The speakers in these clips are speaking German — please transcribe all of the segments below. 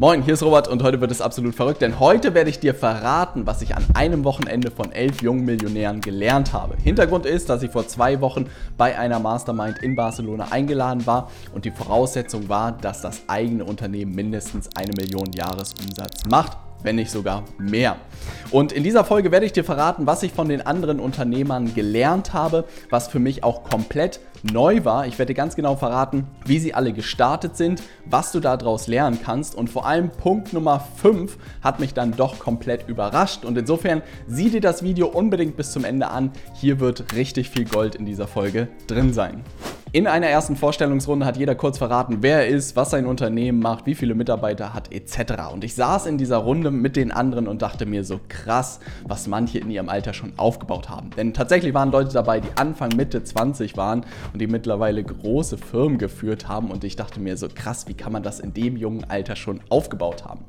Moin, hier ist Robert und heute wird es absolut verrückt, denn heute werde ich dir verraten, was ich an einem Wochenende von elf jungen Millionären gelernt habe. Hintergrund ist, dass ich vor zwei Wochen bei einer Mastermind in Barcelona eingeladen war und die Voraussetzung war, dass das eigene Unternehmen mindestens eine Million Jahresumsatz macht wenn nicht sogar mehr. Und in dieser Folge werde ich dir verraten, was ich von den anderen Unternehmern gelernt habe, was für mich auch komplett neu war. Ich werde dir ganz genau verraten, wie sie alle gestartet sind, was du daraus lernen kannst und vor allem Punkt Nummer 5 hat mich dann doch komplett überrascht und insofern sieh dir das Video unbedingt bis zum Ende an. Hier wird richtig viel Gold in dieser Folge drin sein. In einer ersten Vorstellungsrunde hat jeder kurz verraten, wer er ist, was sein Unternehmen macht, wie viele Mitarbeiter hat etc. Und ich saß in dieser Runde mit den anderen und dachte mir so krass, was manche in ihrem Alter schon aufgebaut haben. Denn tatsächlich waren Leute dabei, die Anfang Mitte 20 waren und die mittlerweile große Firmen geführt haben und ich dachte mir so krass, wie kann man das in dem jungen Alter schon aufgebaut haben.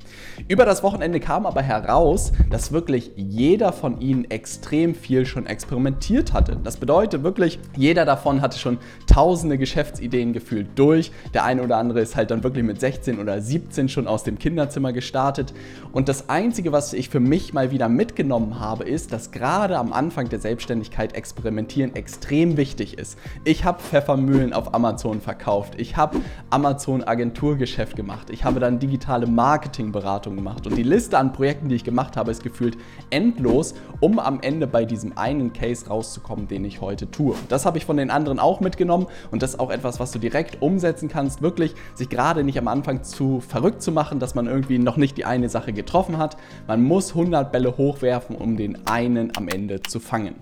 Über das Wochenende kam aber heraus, dass wirklich jeder von ihnen extrem viel schon experimentiert hatte. Das bedeutet wirklich, jeder davon hatte schon tausend tausende Geschäftsideen gefühlt durch. Der eine oder andere ist halt dann wirklich mit 16 oder 17 schon aus dem Kinderzimmer gestartet. Und das Einzige, was ich für mich mal wieder mitgenommen habe, ist, dass gerade am Anfang der Selbstständigkeit experimentieren extrem wichtig ist. Ich habe Pfeffermühlen auf Amazon verkauft. Ich habe Amazon Agenturgeschäft gemacht. Ich habe dann digitale Marketingberatung gemacht. Und die Liste an Projekten, die ich gemacht habe, ist gefühlt endlos, um am Ende bei diesem einen Case rauszukommen, den ich heute tue. Das habe ich von den anderen auch mitgenommen und das ist auch etwas, was du direkt umsetzen kannst, wirklich sich gerade nicht am Anfang zu verrückt zu machen, dass man irgendwie noch nicht die eine Sache getroffen hat. Man muss 100 Bälle hochwerfen, um den einen am Ende zu fangen.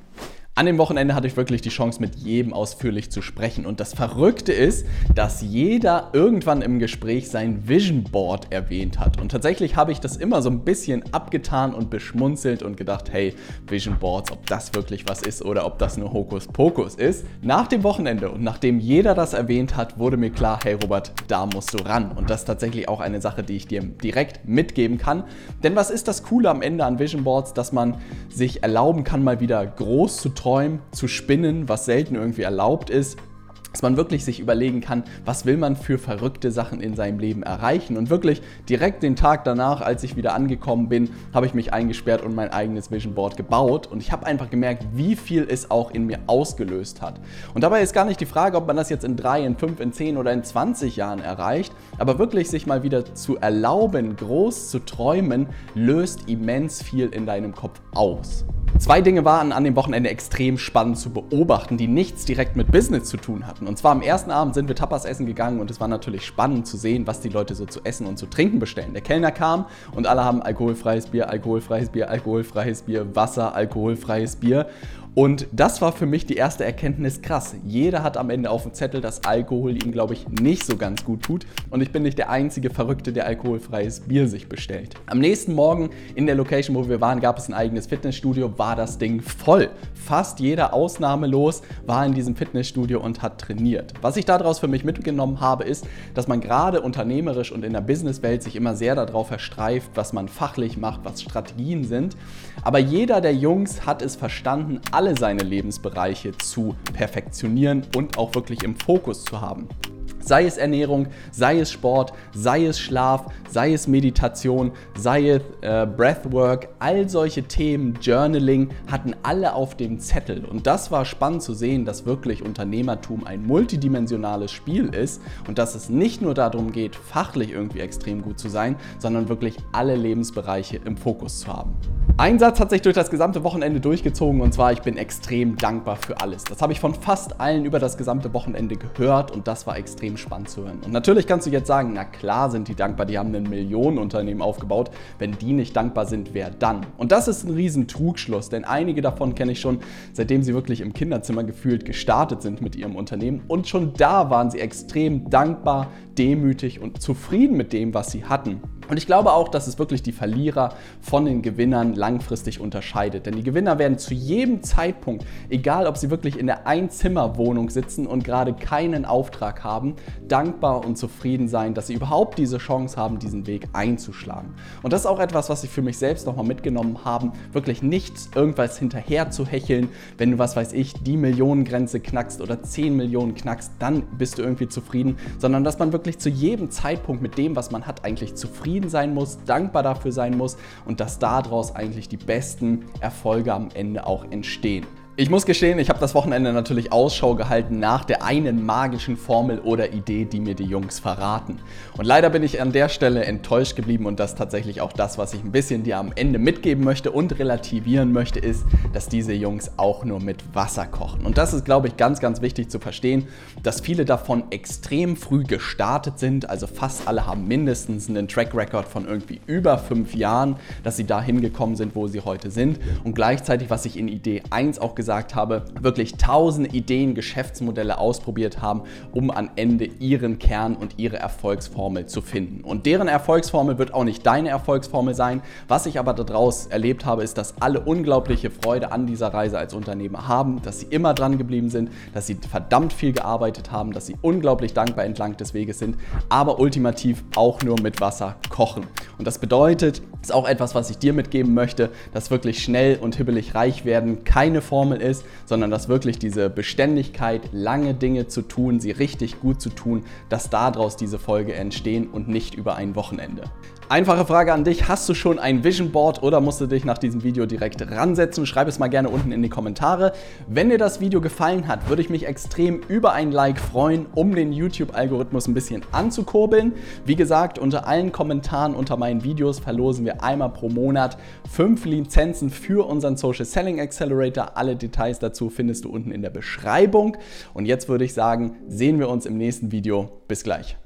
An dem Wochenende hatte ich wirklich die Chance, mit jedem ausführlich zu sprechen. Und das Verrückte ist, dass jeder irgendwann im Gespräch sein Vision Board erwähnt hat. Und tatsächlich habe ich das immer so ein bisschen abgetan und beschmunzelt und gedacht, hey, Vision Boards, ob das wirklich was ist oder ob das nur Hokuspokus ist. Nach dem Wochenende und nachdem jeder das erwähnt hat, wurde mir klar, hey Robert, da musst du ran. Und das ist tatsächlich auch eine Sache, die ich dir direkt mitgeben kann. Denn was ist das Coole am Ende an Vision Boards, dass man sich erlauben kann, mal wieder groß zu träumen träumen, zu spinnen, was selten irgendwie erlaubt ist dass man wirklich sich überlegen kann, was will man für verrückte Sachen in seinem Leben erreichen. Und wirklich direkt den Tag danach, als ich wieder angekommen bin, habe ich mich eingesperrt und mein eigenes Vision Board gebaut. Und ich habe einfach gemerkt, wie viel es auch in mir ausgelöst hat. Und dabei ist gar nicht die Frage, ob man das jetzt in drei, in fünf, in zehn oder in 20 Jahren erreicht, aber wirklich sich mal wieder zu erlauben, groß zu träumen, löst immens viel in deinem Kopf aus. Zwei Dinge waren an dem Wochenende extrem spannend zu beobachten, die nichts direkt mit Business zu tun hatten. Und zwar am ersten Abend sind wir Tapas essen gegangen und es war natürlich spannend zu sehen, was die Leute so zu essen und zu trinken bestellen. Der Kellner kam und alle haben alkoholfreies Bier, alkoholfreies Bier, alkoholfreies Bier, Wasser, alkoholfreies Bier. Und das war für mich die erste Erkenntnis krass. Jeder hat am Ende auf dem Zettel, dass Alkohol ihm, glaube ich, nicht so ganz gut tut. Und ich bin nicht der einzige Verrückte, der alkoholfreies Bier sich bestellt. Am nächsten Morgen in der Location, wo wir waren, gab es ein eigenes Fitnessstudio, war das Ding voll. Fast jeder ausnahmelos war in diesem Fitnessstudio und hat trainiert. Was ich daraus für mich mitgenommen habe, ist, dass man gerade unternehmerisch und in der Businesswelt sich immer sehr darauf verstreift, was man fachlich macht, was Strategien sind. Aber jeder der Jungs hat es verstanden, alle seine Lebensbereiche zu perfektionieren und auch wirklich im Fokus zu haben. Sei es Ernährung, sei es Sport, sei es Schlaf, sei es Meditation, sei es äh, Breathwork, all solche Themen, Journaling hatten alle auf dem Zettel. Und das war spannend zu sehen, dass wirklich Unternehmertum ein multidimensionales Spiel ist und dass es nicht nur darum geht, fachlich irgendwie extrem gut zu sein, sondern wirklich alle Lebensbereiche im Fokus zu haben. Ein Satz hat sich durch das gesamte Wochenende durchgezogen und zwar, ich bin extrem dankbar für alles. Das habe ich von fast allen über das gesamte Wochenende gehört und das war extrem spannend zu hören. Und natürlich kannst du jetzt sagen, na klar sind die dankbar, die haben ein Millionenunternehmen aufgebaut. Wenn die nicht dankbar sind, wer dann? Und das ist ein riesen Trugschluss, denn einige davon kenne ich schon, seitdem sie wirklich im Kinderzimmer gefühlt gestartet sind mit ihrem Unternehmen und schon da waren sie extrem dankbar, demütig und zufrieden mit dem, was sie hatten. Und ich glaube auch, dass es wirklich die Verlierer von den Gewinnern langfristig unterscheidet. Denn die Gewinner werden zu jedem Zeitpunkt, egal ob sie wirklich in der Einzimmerwohnung sitzen und gerade keinen Auftrag haben, dankbar und zufrieden sein, dass sie überhaupt diese Chance haben, diesen Weg einzuschlagen. Und das ist auch etwas, was ich für mich selbst nochmal mitgenommen habe, wirklich nicht irgendwas hinterher zu hecheln. Wenn du, was weiß ich, die Millionengrenze knackst oder 10 Millionen knackst, dann bist du irgendwie zufrieden, sondern dass man wirklich zu jedem Zeitpunkt mit dem, was man hat, eigentlich zufrieden zufrieden sein muss, dankbar dafür sein muss und dass daraus eigentlich die besten Erfolge am Ende auch entstehen. Ich muss gestehen, ich habe das Wochenende natürlich Ausschau gehalten nach der einen magischen Formel oder Idee, die mir die Jungs verraten. Und leider bin ich an der Stelle enttäuscht geblieben und das tatsächlich auch das, was ich ein bisschen dir am Ende mitgeben möchte und relativieren möchte, ist, dass diese Jungs auch nur mit Wasser kochen. Und das ist, glaube ich, ganz, ganz wichtig zu verstehen, dass viele davon extrem früh gestartet sind. Also fast alle haben mindestens einen Track Record von irgendwie über fünf Jahren, dass sie da hingekommen sind, wo sie heute sind. Und gleichzeitig, was ich in Idee 1 auch gesagt gesagt habe, wirklich tausende Ideen, Geschäftsmodelle ausprobiert haben, um am Ende ihren Kern und ihre Erfolgsformel zu finden. Und deren Erfolgsformel wird auch nicht deine Erfolgsformel sein. Was ich aber daraus erlebt habe, ist, dass alle unglaubliche Freude an dieser Reise als Unternehmer haben, dass sie immer dran geblieben sind, dass sie verdammt viel gearbeitet haben, dass sie unglaublich dankbar entlang des Weges sind, aber ultimativ auch nur mit Wasser kochen. Und das bedeutet, ist auch etwas, was ich dir mitgeben möchte, dass wirklich schnell und hibbelig reich werden keine Formel ist, sondern dass wirklich diese Beständigkeit, lange Dinge zu tun, sie richtig gut zu tun, dass daraus diese Folge entstehen und nicht über ein Wochenende. Einfache Frage an dich, hast du schon ein Vision Board oder musst du dich nach diesem Video direkt ransetzen? Schreib es mal gerne unten in die Kommentare. Wenn dir das Video gefallen hat, würde ich mich extrem über ein Like freuen, um den YouTube-Algorithmus ein bisschen anzukurbeln. Wie gesagt, unter allen Kommentaren unter meinen Videos verlosen wir einmal pro Monat fünf Lizenzen für unseren Social Selling Accelerator. Alle Details dazu findest du unten in der Beschreibung. Und jetzt würde ich sagen, sehen wir uns im nächsten Video. Bis gleich.